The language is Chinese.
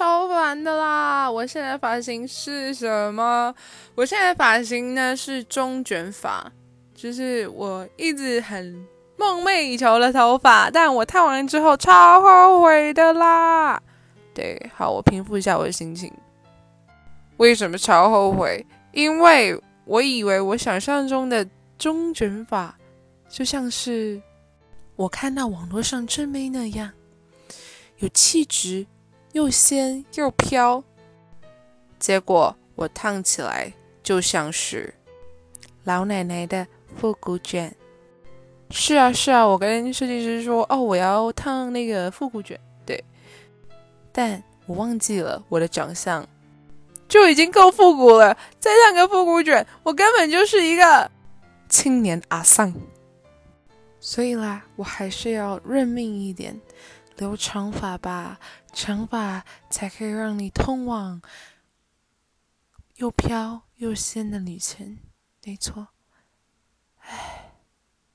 超烦的啦！我现在发型是什么？我现在发型呢是中卷发，就是我一直很梦寐以求的头发，但我烫完之后超后悔的啦。对，好，我平复一下我的心情。为什么超后悔？因为我以为我想象中的中卷发就像是我看到网络上真妹那样，有气质。又仙又飘，结果我烫起来就像是老奶奶的复古卷。是啊是啊，我跟设计师说，哦，我要烫那个复古卷，对。但我忘记了我的长相就已经够复古了，再烫个复古卷，我根本就是一个青年阿桑。所以啦，我还是要认命一点。留长发吧，长发才可以让你通往又飘又仙的旅程。没错。